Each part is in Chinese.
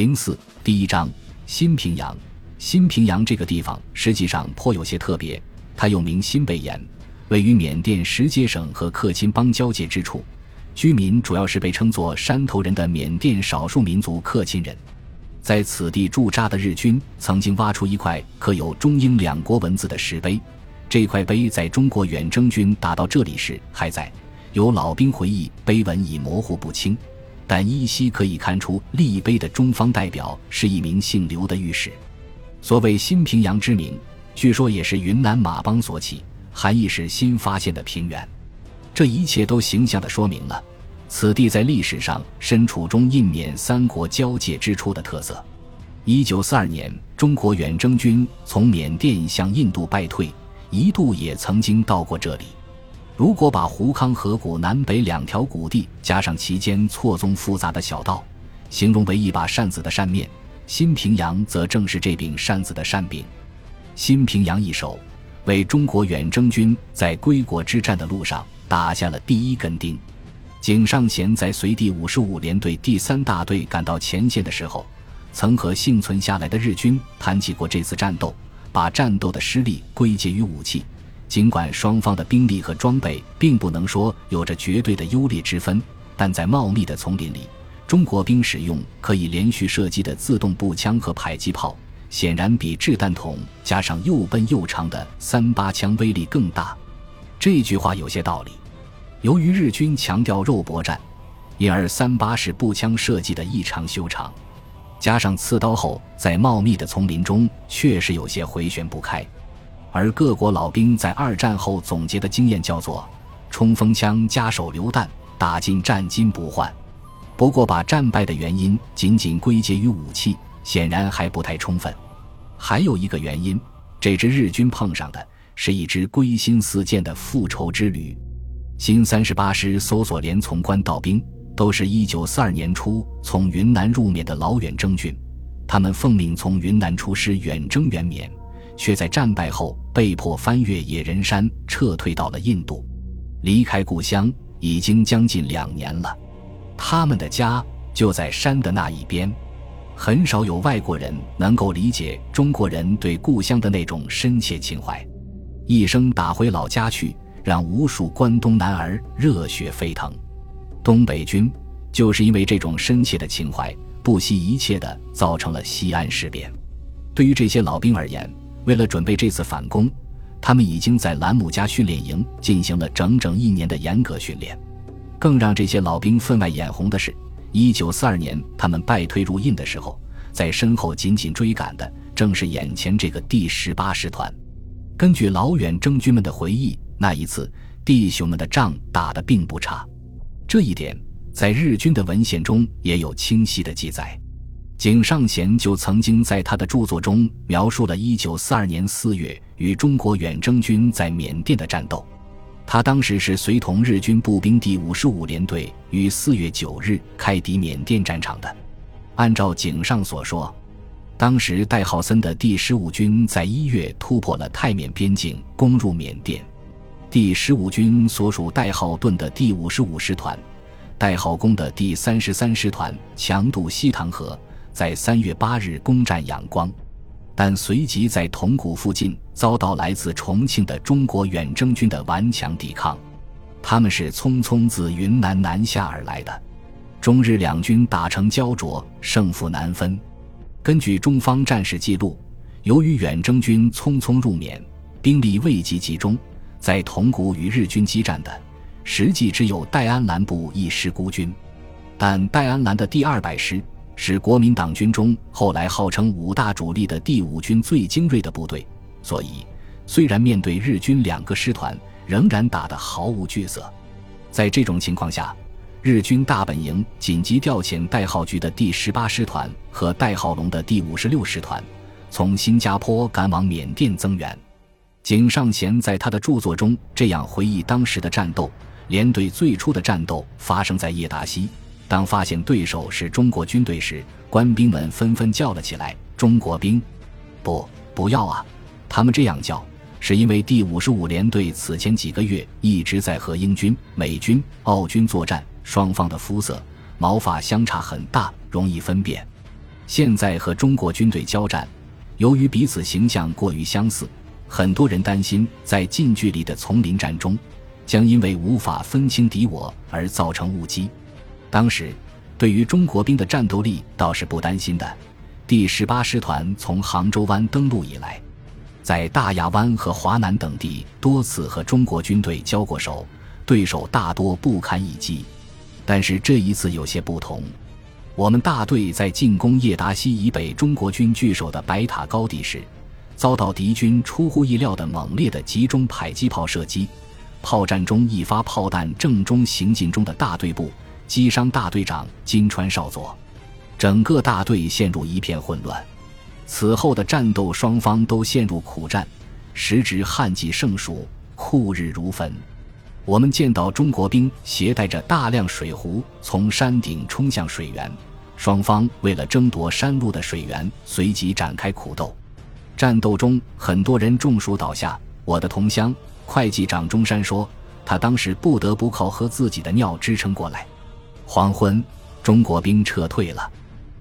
零四第一章新平阳。新平阳这个地方实际上颇有些特别，它又名新北岩，位于缅甸石阶省和克钦邦交界之处，居民主要是被称作山头人的缅甸少数民族克钦人。在此地驻扎的日军曾经挖出一块刻有中英两国文字的石碑，这块碑在中国远征军打到这里时还在。有老兵回忆，碑文已模糊不清，但依稀可以看出立碑的中方代表是一名姓刘的御史。所谓新平阳之名，据说也是云南马帮所起，含义是新发现的平原。这一切都形象地说明了。此地在历史上身处中印缅三国交界之处的特色。一九四二年，中国远征军从缅甸向印度败退，一度也曾经到过这里。如果把胡康河谷南北两条谷地加上其间错综复杂的小道，形容为一把扇子的扇面，新平阳则正是这柄扇子的扇柄。新平阳一手，为中国远征军在归国之战的路上打下了第一根钉。井上贤在随第五十五联队第三大队赶到前线的时候，曾和幸存下来的日军谈起过这次战斗，把战斗的失利归结于武器。尽管双方的兵力和装备并不能说有着绝对的优劣之分，但在茂密的丛林里，中国兵使用可以连续射击的自动步枪和迫击炮，显然比掷弹筒加上又笨又长的三八枪威力更大。这句话有些道理。由于日军强调肉搏战，因而三八式步枪设计的异常修长，加上刺刀后在茂密的丛林中确实有些回旋不开。而各国老兵在二战后总结的经验叫做“冲锋枪加手榴弹，打进战金不换”。不过，把战败的原因仅仅归结于武器，显然还不太充分。还有一个原因，这支日军碰上的是一支归心似箭的复仇之旅。新三十八师搜索连从官道兵都是一九四二年初从云南入缅的老远征军，他们奉命从云南出师远征援缅，却在战败后被迫翻越野人山撤退到了印度，离开故乡已经将近两年了。他们的家就在山的那一边，很少有外国人能够理解中国人对故乡的那种深切情怀，一生打回老家去。让无数关东男儿热血沸腾，东北军就是因为这种深切的情怀，不惜一切的造成了西安事变。对于这些老兵而言，为了准备这次反攻，他们已经在兰姆加训练营进行了整整一年的严格训练。更让这些老兵分外眼红的是，一九四二年他们败退入印的时候，在身后紧紧追赶的正是眼前这个第十八师团。根据老远征军们的回忆。那一次，弟兄们的仗打得并不差，这一点在日军的文献中也有清晰的记载。井上贤就曾经在他的著作中描述了1942年4月与中国远征军在缅甸的战斗。他当时是随同日军步兵第五十五联队于4月9日开抵缅甸战场的。按照井上所说，当时戴浩森的第十五军在一月突破了泰缅边境，攻入缅甸。第十五军所属代号盾的第五十五师团，代号弓的第三十三师团强渡西塘河，在三月八日攻占仰光，但随即在铜鼓附近遭到来自重庆的中国远征军的顽强抵抗。他们是匆匆自云南南下而来的，中日两军打成胶着，胜负难分。根据中方战事记录，由于远征军匆匆入缅，兵力未及集中。在铜鼓与日军激战的，实际只有戴安澜部一师孤军，但戴安澜的第二百师是国民党军中后来号称五大主力的第五军最精锐的部队，所以虽然面对日军两个师团，仍然打得毫无惧色。在这种情况下，日军大本营紧急调遣代号局的第十八师团和代号龙的第五十六师团，从新加坡赶往缅甸增援。井上贤在他的著作中这样回忆当时的战斗：连队最初的战斗发生在叶达西，当发现对手是中国军队时，官兵们纷纷叫了起来：“中国兵，不，不要啊！”他们这样叫，是因为第五十五联队此前几个月一直在和英军、美军、澳军作战，双方的肤色、毛发相差很大，容易分辨。现在和中国军队交战，由于彼此形象过于相似，很多人担心在近距离的丛林战中，将因为无法分清敌我而造成误击。当时，对于中国兵的战斗力倒是不担心的。第十八师团从杭州湾登陆以来，在大亚湾和华南等地多次和中国军队交过手，对手大多不堪一击。但是这一次有些不同，我们大队在进攻叶达西以北中国军据守的白塔高地时，遭到敌军出乎意料的猛烈的集中迫击炮射击，炮战中一发炮弹正中行进中的大队部，击伤大队长金川少佐。整个大队陷入一片混乱，此后的战斗双方都陷入苦战，时值旱季盛暑，酷日如焚。我们见到中国兵携带着大量水壶从山顶冲向水源，双方为了争夺山路的水源，随即展开苦斗。战斗中很多人中暑倒下。我的同乡会计长中山说，他当时不得不靠喝自己的尿支撑过来。黄昏，中国兵撤退了。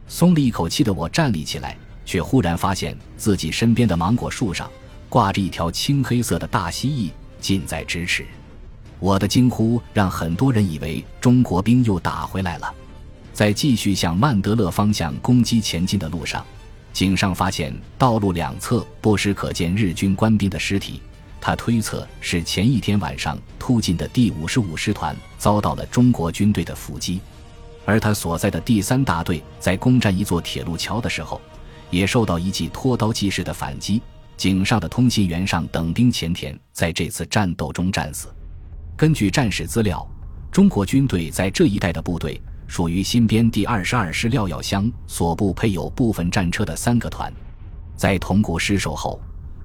松了一口气的我站立起来，却忽然发现自己身边的芒果树上挂着一条青黑色的大蜥蜴，近在咫尺。我的惊呼让很多人以为中国兵又打回来了。在继续向曼德勒方向攻击前进的路上，井上发现道路两侧不时可见日军官兵的尸体。他推测是前一天晚上突进的第五十五师团遭到了中国军队的伏击。而他所在的第三大队在攻占一座铁路桥的时候，也受到一记拖刀计式的反击。井上的通信员上等兵前田在这次战斗中战死。根据战史资料，中国军队在这一带的部队属于新编第二十二师廖耀湘所部配有部分战车的三个团。在铜鼓失守后，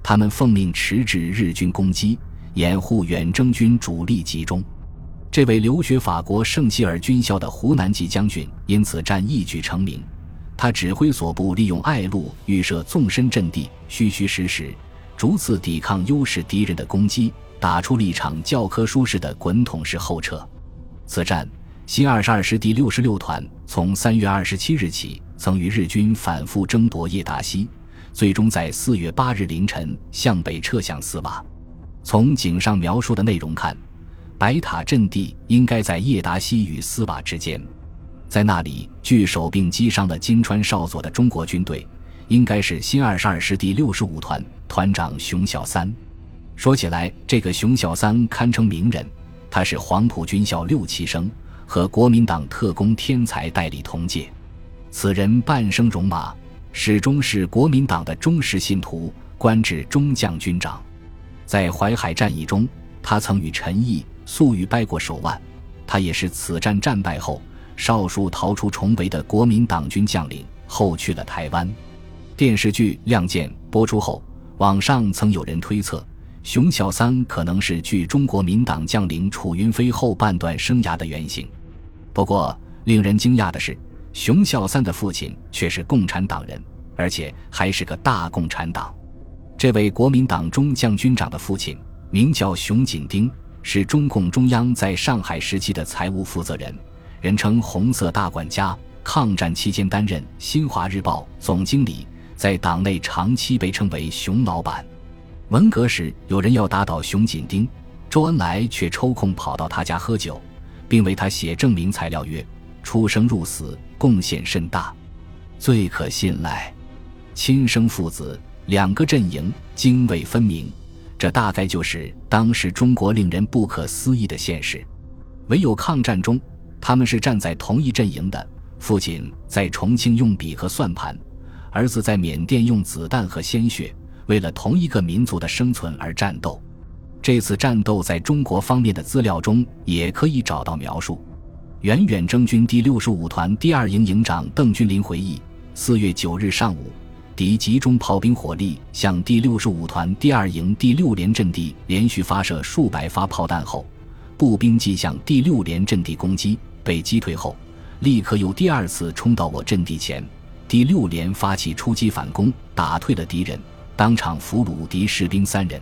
他们奉命迟滞日军攻击，掩护远征军主力集中。这位留学法国圣希尔军校的湖南籍将军因此战一举成名。他指挥所部利用隘路预设纵深阵地，虚虚实实，逐次抵抗优势敌人的攻击，打出了一场教科书式的滚筒式后撤。此战，新二十二师第六十六团从三月二十七日起，曾与日军反复争夺叶达西，最终在四月八日凌晨向北撤向斯瓦。从井上描述的内容看。白塔阵地应该在叶达西与斯瓦之间，在那里据守并击伤了金川少佐的中国军队，应该是新二十二师第六十五团团长熊小三。说起来，这个熊小三堪称名人，他是黄埔军校六期生，和国民党特工天才戴笠同届。此人半生戎马，始终是国民党的忠实信徒，官至中将军长。在淮海战役中，他曾与陈毅。粟裕掰过手腕，他也是此战战败后少数逃出重围的国民党军将领，后去了台湾。电视剧《亮剑》播出后，网上曾有人推测，熊小三可能是据中国民党将领楚云飞后半段生涯的原型。不过，令人惊讶的是，熊小三的父亲却是共产党人，而且还是个大共产党。这位国民党中将军长的父亲名叫熊锦丁。是中共中央在上海时期的财务负责人，人称“红色大管家”。抗战期间担任《新华日报》总经理，在党内长期被称为“熊老板”。文革时，有人要打倒熊锦丁，周恩来却抽空跑到他家喝酒，并为他写证明材料，曰：“出生入死，贡献甚大，最可信赖。”亲生父子两个阵营，泾渭分明。这大概就是当时中国令人不可思议的现实。唯有抗战中，他们是站在同一阵营的。父亲在重庆用笔和算盘，儿子在缅甸用子弹和鲜血，为了同一个民族的生存而战斗。这次战斗在中国方面的资料中也可以找到描述。原远征军第六十五团第二营营长邓君林回忆：四月九日上午。敌集中炮兵火力向第六十五团第二营第六连阵地连续发射数百发炮弹后，步兵即向第六连阵地攻击，被击退后，立刻又第二次冲到我阵地前。第六连发起出击反攻，打退了敌人，当场俘虏敌士兵三人。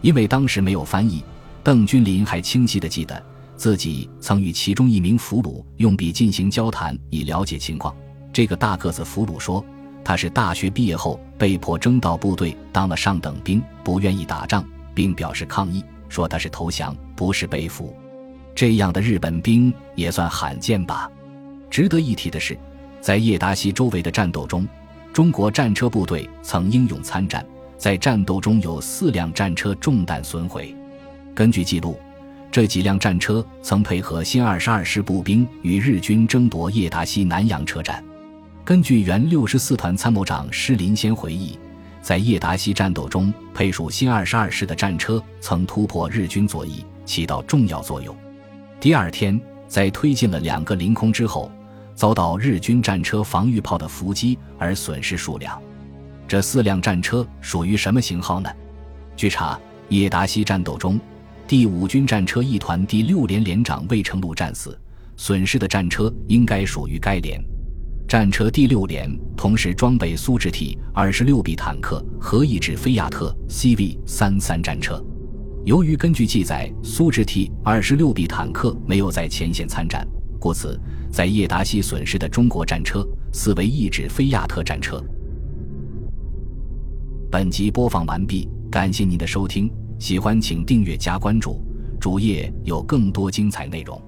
因为当时没有翻译，邓君林还清晰地记得自己曾与其中一名俘虏用笔进行交谈，以了解情况。这个大个子俘虏说，他是大学毕业后被迫征到部队当了上等兵，不愿意打仗，并表示抗议，说他是投降，不是被俘。这样的日本兵也算罕见吧。值得一提的是，在叶达西周围的战斗中，中国战车部队曾英勇参战，在战斗中有四辆战车中弹损毁。根据记录。这几辆战车曾配合新二十二师步兵与日军争夺叶达西南洋车站。根据原六十四团参谋长施林先回忆，在叶达西战斗中，配属新二十二师的战车曾突破日军左翼，起到重要作用。第二天，在推进了两个凌空之后，遭到日军战车防御炮的伏击而损失数量。这四辆战车属于什么型号呢？据查，叶达西战斗中。第五军战车一团第六连连长魏成禄战死，损失的战车应该属于该连。战车第六连同时装备苏制 T 二十六 B 坦克和一支菲亚特 CV 三三战车。由于根据记载，苏制 T 二十六 B 坦克没有在前线参战，故此在叶达西损失的中国战车四为一支菲亚特战车。本集播放完毕，感谢您的收听。喜欢请订阅加关注，主页有更多精彩内容。